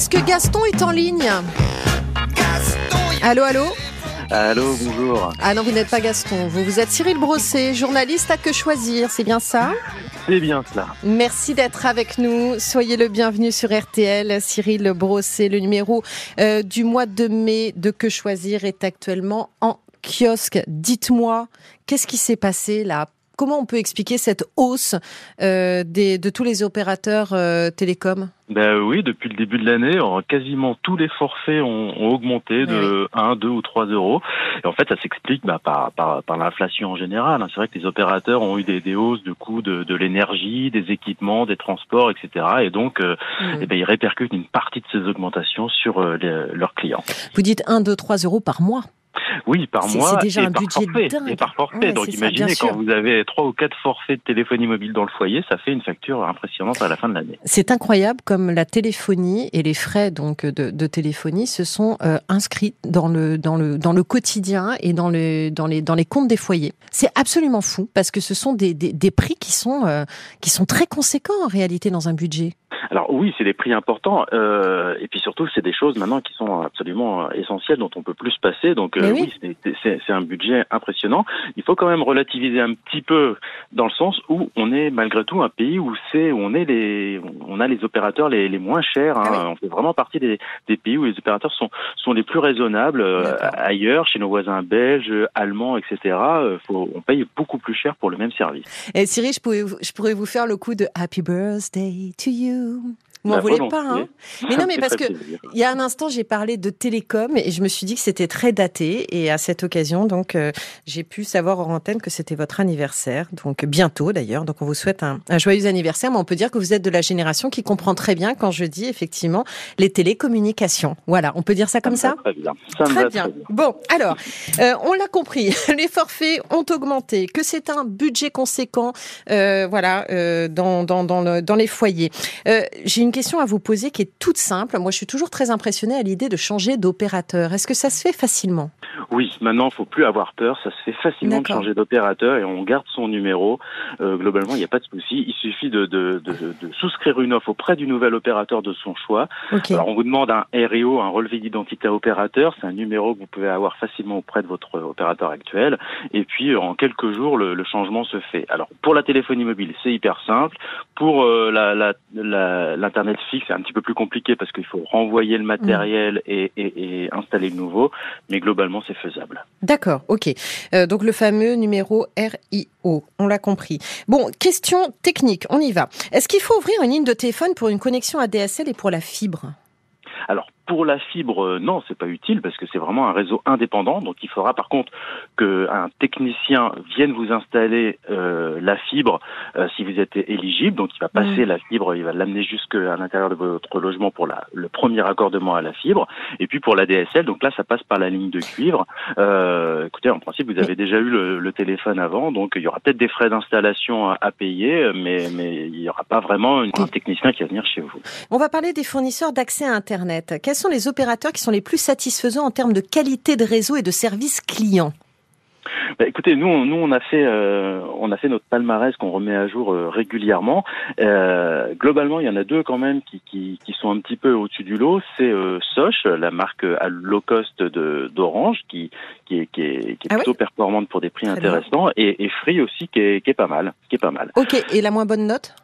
Est-ce que Gaston est en ligne Allô, allô Allô, bonjour. Ah non, vous n'êtes pas Gaston. Vous, vous êtes Cyril Brosset, journaliste à Que Choisir, c'est bien ça C'est bien cela. Merci d'être avec nous. Soyez le bienvenu sur RTL. Cyril Brosset, le numéro euh, du mois de mai de Que Choisir est actuellement en kiosque. Dites-moi, qu'est-ce qui s'est passé là Comment on peut expliquer cette hausse euh, des, de tous les opérateurs euh, télécoms? Ben oui, depuis le début de l'année, quasiment tous les forfaits ont, ont augmenté de 1, 2 ou 3 euros. Et en fait, ça s'explique bah, par, par, par l'inflation en général. hein. C'est vrai que les opérateurs ont eu des, des hausses de coûts de, de l'énergie, des équipements, des transports, etc. Et donc, euh, eh ben, ils répercutent une partie de ces augmentations sur les- leurs clients. Vous dites 1, 2, 3 euros par mois. Oui, par mois c'est déjà et un par budget forfait. dingue. Et par forfait. Ouais, donc ça, imaginez sûr. quand vous avez trois ou quatre forfaits de téléphonie mobile dans le foyer, ça fait une facture impressionnante à la fin de l'année. C'est incroyable comme la téléphonie et les frais donc de, de téléphonie se sont euh, inscrits dans le dans le dans le quotidien et dans le dans les dans les comptes des foyers. C'est absolument fou parce que ce sont des des, des prix qui sont euh, qui sont très conséquents en réalité dans un budget. Alors oui, c'est des prix importants, euh, et puis surtout c'est des choses maintenant qui sont absolument euh, essentielles dont on peut plus se passer. Donc oui. Oui, c'est- un budget impressionnant. Il faut quand même relativiser un petit peu dans le sens où on est malgré tout un pays où c'est on est les on a les opérateurs les, les moins chers. hein. Ah oui. On fait vraiment partie des, des pays où les opérateurs sont sont les plus raisonnables. Euh, ailleurs, chez nos voisins belges, allemands, etc. euh, faut, on paye beaucoup plus cher pour le même service. Et Cyril, je pourrais vous- je pourrais vous faire le coup de Happy Birthday to you? Vous m'en voulez pas hein? Mais non, mais parce que plaisir. Il y a un instant, j'ai parlé de télécom et je me suis dit que c'était très daté. Et à cette occasion, donc, euh, j'ai pu savoir hors antenne que c'était votre anniversaire, donc bientôt d'ailleurs. Donc, on vous souhaite un, un joyeux anniversaire. Mais on peut dire que vous êtes de la génération qui comprend très bien quand je dis effectivement les télécommunications. Voilà, on peut dire ça comme ça. Très bien. Ça Très bien. très bien. Bon, alors, euh, on l'a compris, les forfaits ont augmenté, que c'est un budget conséquent, euh, voilà, dans, dans, dans, le- dans les foyers. J'ai une question à vous poser qui est toute simple. Moi, je suis toujours très impressionnée à l'idée de changer d'opérateur. Est-ce que ça se fait facilement? Oui, maintenant, il faut plus avoir peur. Ça se fait facilement de changer d'opérateur et on garde son numéro. Euh, globalement, il n'y a pas de souci. Il suffit de, de, de, de souscrire une offre auprès du nouvel opérateur de son choix. Alors, on vous demande un RIO, un relevé d'identité opérateur. C'est un numéro que vous pouvez avoir facilement auprès de votre opérateur actuel. Et puis, euh, en quelques jours, le, le changement se fait. Alors, pour la téléphonie mobile, c'est hyper simple. Pour euh, la, la, la- l'internet fixe, c'est un petit peu plus compliqué parce qu'il faut renvoyer le matériel et, et, et installer le nouveau. Mais globalement, c'est faisable. D'accord, ok. Euh, donc le fameux numéro RIO, on l'a compris. Bon, question technique, on y va. Est-ce qu'il faut ouvrir une ligne de téléphone pour une connexion ADSL et pour la fibre? Alors pour la fibre, euh, non, c'est pas utile parce que c'est vraiment un réseau indépendant. Donc il faudra par contre qu'un technicien vienne vous installer euh, la fibre euh, si vous êtes éligible. Donc il va passer la fibre, il va l'amener jusqu'à l'intérieur de votre logement pour la, le premier raccordement à la fibre. Et puis pour la DSL, donc là ça passe par la ligne de cuivre. Euh, écoutez, en principe vous avez déjà eu le, le téléphone avant, donc il y aura peut-être des frais d'installation à, à payer, mais mais il y aura pas vraiment une- un technicien qui va venir chez vous. On va parler des fournisseurs d'accès à Internet. Sont les opérateurs qui sont les plus satisfaisants en termes de qualité de réseau et de service client Bah, écoutez, nous, on- nous, on a fait, euh, on a fait notre palmarès qu'on remet à jour euh, régulièrement. Euh, globalement, il y en a deux quand même qui, qui, qui sont un petit peu au-dessus du lot. C'est Soch, la marque à low cost d'Orange, qui, qui est, qui est, qui est Ah plutôt performante pour des prix Très intéressants, et, et Free aussi, qui est, qui est pas mal, qui est pas mal. Ok, et la moins bonne note?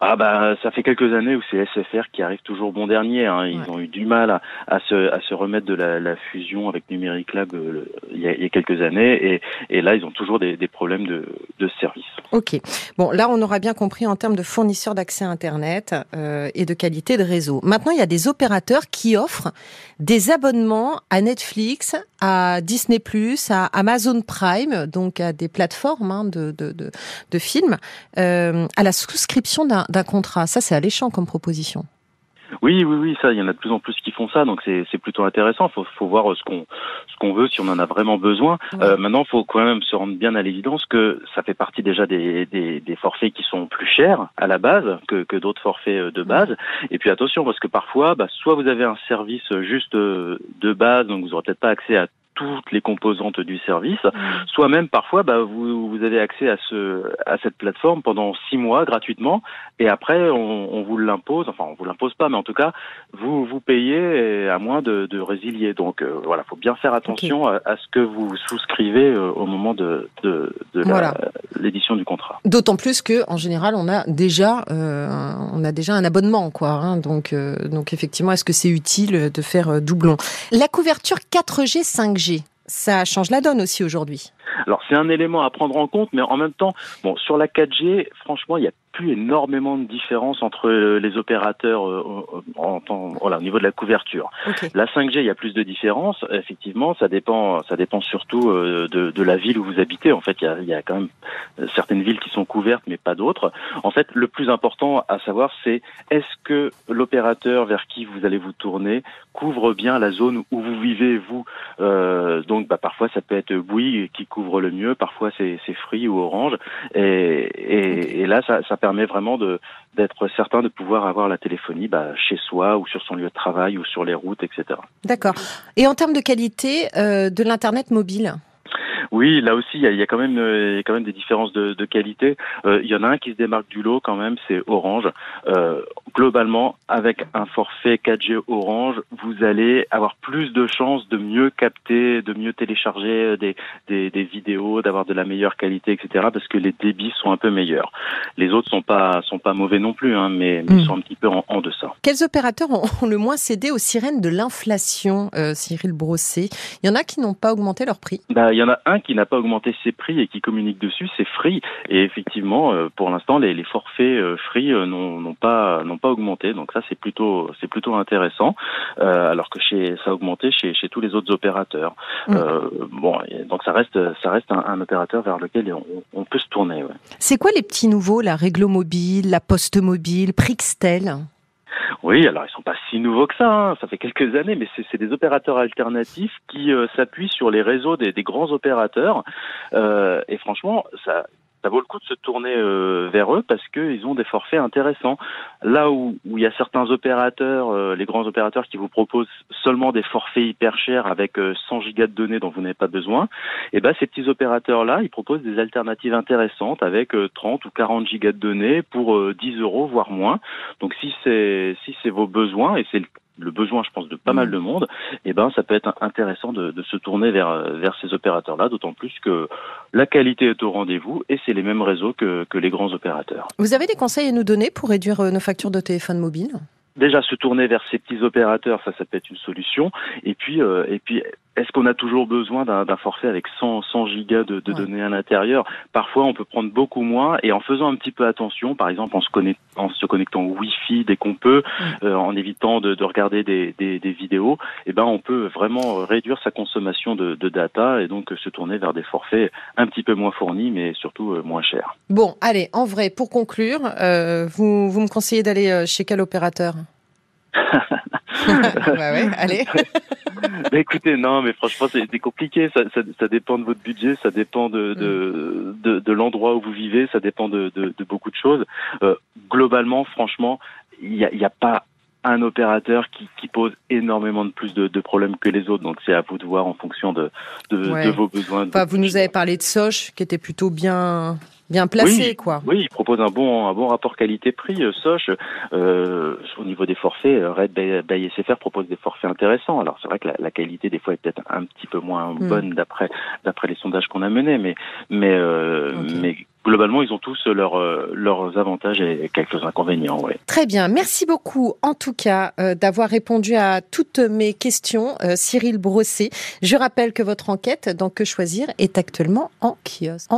Ah bah, ça fait quelques années où c'est SFR qui arrive toujours bon dernier. Hein. Ils Ouais. ont eu du mal à, à se, à se remettre de la, la fusion avec Numérique Lab euh, le- il, y a, il y a quelques années, et, et là, ils ont toujours des, des problèmes de, de service. Ok. Bon, là, on aura bien compris en termes de fournisseurs d'accès à Internet euh, et de qualité de réseau. Maintenant, il y a des opérateurs qui offrent des abonnements à Netflix, à Disney+, à Amazon Prime, donc à des plateformes hein, de, de, de, de films, euh, à la souscription d'un d'un contrat. Ça, c'est alléchant comme proposition. Oui, oui, oui, ça, il y en a de plus en plus qui font ça, donc c'est plutôt intéressant. Faut, faut voir euh, ce qu'on ce qu'on veut, si on en a vraiment besoin. Ouais. Euh, maintenant, faut quand même se rendre bien à l'évidence que ça fait partie déjà des, des, des forfaits qui sont plus chers à la base que, que d'autres forfaits euh, de base. Et puis attention, parce que parfois, bah, soit vous avez un service juste euh, de base, donc vous n'aurez peut-être pas accès à toutes les composantes du service, mmh. soit même parfois bah, vous, vous avez accès à ce à cette plateforme pendant six mois gratuitement et après on, on vous l'impose, enfin on vous l'impose pas, mais en tout cas vous vous payez à moins de, de résilier. Donc euh, voilà, faut bien faire attention à, à, ce que vous souscrivez euh, au moment de de, de l'édition du contrat. D'autant plus que en général on a déjà euh, on a déjà un abonnement quoi, hein, donc euh, donc effectivement est-ce que c'est utile de faire doublon? La couverture 4G 5G ça change la donne aussi aujourd'hui. Alors c'est un élément à prendre en compte, mais en même temps, bon, sur la 4G, franchement, il y a plus énormément de différence entre euh, les opérateurs euh, voilà, au niveau de la couverture. La 5G, il y a plus de différence. Effectivement, ça dépend, ça dépend surtout euh, de, de la ville où vous habitez. En fait, il y, a, il y a quand même certaines villes qui sont couvertes, mais pas d'autres. En fait, le plus important à savoir, c'est est-ce que l'opérateur vers qui vous allez vous tourner couvre bien la zone où vous vivez vous? Euh, donc, bah, parfois, ça peut être Bouygues qui couvre le mieux, parfois c'est Free ou Orange, et, et, et là, ça, ça permet vraiment de d'être certain de pouvoir avoir la téléphonie bah, chez soi ou sur son lieu de travail ou sur les routes, etc. D'accord. Et en termes de qualité euh, de l'internet mobile? Oui, là aussi, il y a, quand même, euh, il y a quand même des différences de, de qualité. Euh, il y en a un qui se démarque du lot quand même, c'est Orange. Euh, globalement, avec un forfait 4G Orange, vous allez avoir plus de chances de mieux capter, de mieux télécharger des, des, des vidéos, d'avoir de la meilleure qualité, etc. Parce que les débits sont un peu meilleurs. Les autres sont pas sont pas mauvais non plus, hein, mais, mais hmm. sont un petit peu en, en, deçà. Quels opérateurs ont le moins cédé aux sirènes de l'inflation, euh, Cyril Brossé? Il y en a qui n'ont pas augmenté leur prix? Bah, il y en a un qui n'a pas augmenté ses prix et qui communique dessus, c'est Free. Et effectivement, euh, pour l'instant, les, les, forfaits euh, Free euh, n'ont pas n'ont pas augmenté. Donc ça, c'est plutôt c'est plutôt intéressant. alors que chez ça a augmenté chez, chez tous les autres opérateurs. Mm. bon, donc ça reste ça reste un, opérateur vers lequel on, on peut se tourner. Ouais. C'est quoi les petits nouveaux, la Réglo Mobile, la Poste Mobile, Prixtel? Oui, alors ils sont pas si nouveaux que ça, hein. ça fait quelques années, mais c'est des opérateurs alternatifs qui euh, s'appuient sur les réseaux des, grands opérateurs. Euh, et franchement, ça, ça vaut le coup de se tourner euh, vers eux parce qu'ils ont des forfaits intéressants. Là où, où il y a certains opérateurs, euh, les grands opérateurs qui vous proposent seulement des forfaits hyper chers avec 100 euh, gigas de données dont vous n'avez pas besoin, et eh ben ces petits opérateurs-là, ils proposent des alternatives intéressantes avec 30 ou 40 gigas de données pour 10 euros voire moins. Donc si c'est si c'est vos besoins et c'est le besoin, je pense, de pas mal mm. de monde, eh ben, ça peut être intéressant de, de se tourner vers, vers ces opérateurs-là, d'autant plus que la qualité est au rendez-vous et c'est les mêmes réseaux que, que les grands opérateurs. Vous avez des conseils à nous donner pour réduire euh, nos factures de téléphone mobile? Déjà, se tourner vers ces petits opérateurs, ça, ça peut être une solution. Et puis, euh, et puis est-ce qu'on a toujours besoin d'un forfait avec 100, 100 gigas de, de données à l'intérieur? Parfois, on peut prendre beaucoup moins et en faisant un petit peu attention, par exemple en se, connect, en se connectant au Wi-Fi dès qu'on peut, euh, en évitant de, de regarder des, des, des, vidéos, eh ben on peut vraiment réduire sa consommation de, de, data et donc se tourner vers des forfaits un petit peu moins fournis, mais surtout euh, moins chers. Bon, allez, en vrai, pour conclure, euh, vous, vous me conseillez d'aller euh, chez quel opérateur? Bah ouais, allez. écoutez, non, mais franchement, c'est compliqué. Ça, ça, ça, dépend de votre budget, ça dépend de, de, mm. de, de l'endroit où vous vivez, ça dépend de, de, de beaucoup de choses. Euh, globalement, franchement, il n'y a, y a pas un opérateur qui, qui, pose énormément de plus de, de problèmes que les autres. Donc c'est à vous de voir en fonction de, de, de vos besoins. Enfin, vous nous avez parlé de Soch, qui était plutôt bien bien placé, oui, quoi. Oui, il propose un bon, un bon rapport qualité-prix. Euh, Soch, euh, au niveau des forfaits, euh, Red by, SFR propose des forfaits intéressants. Alors c'est vrai que la, la, qualité des fois est peut-être un petit peu moins hmm. bonne d'après d'après les sondages qu'on a menés, mais mais euh, okay. mais globalement, ils ont tous leur, euh, leurs avantages et quelques inconvénients. Ouais. Très bien. Merci beaucoup, en tout cas, euh, d'avoir répondu à toutes mes questions, euh, Cyril Brossé. Je rappelle que votre enquête dans Que choisir est actuellement en kiosque. En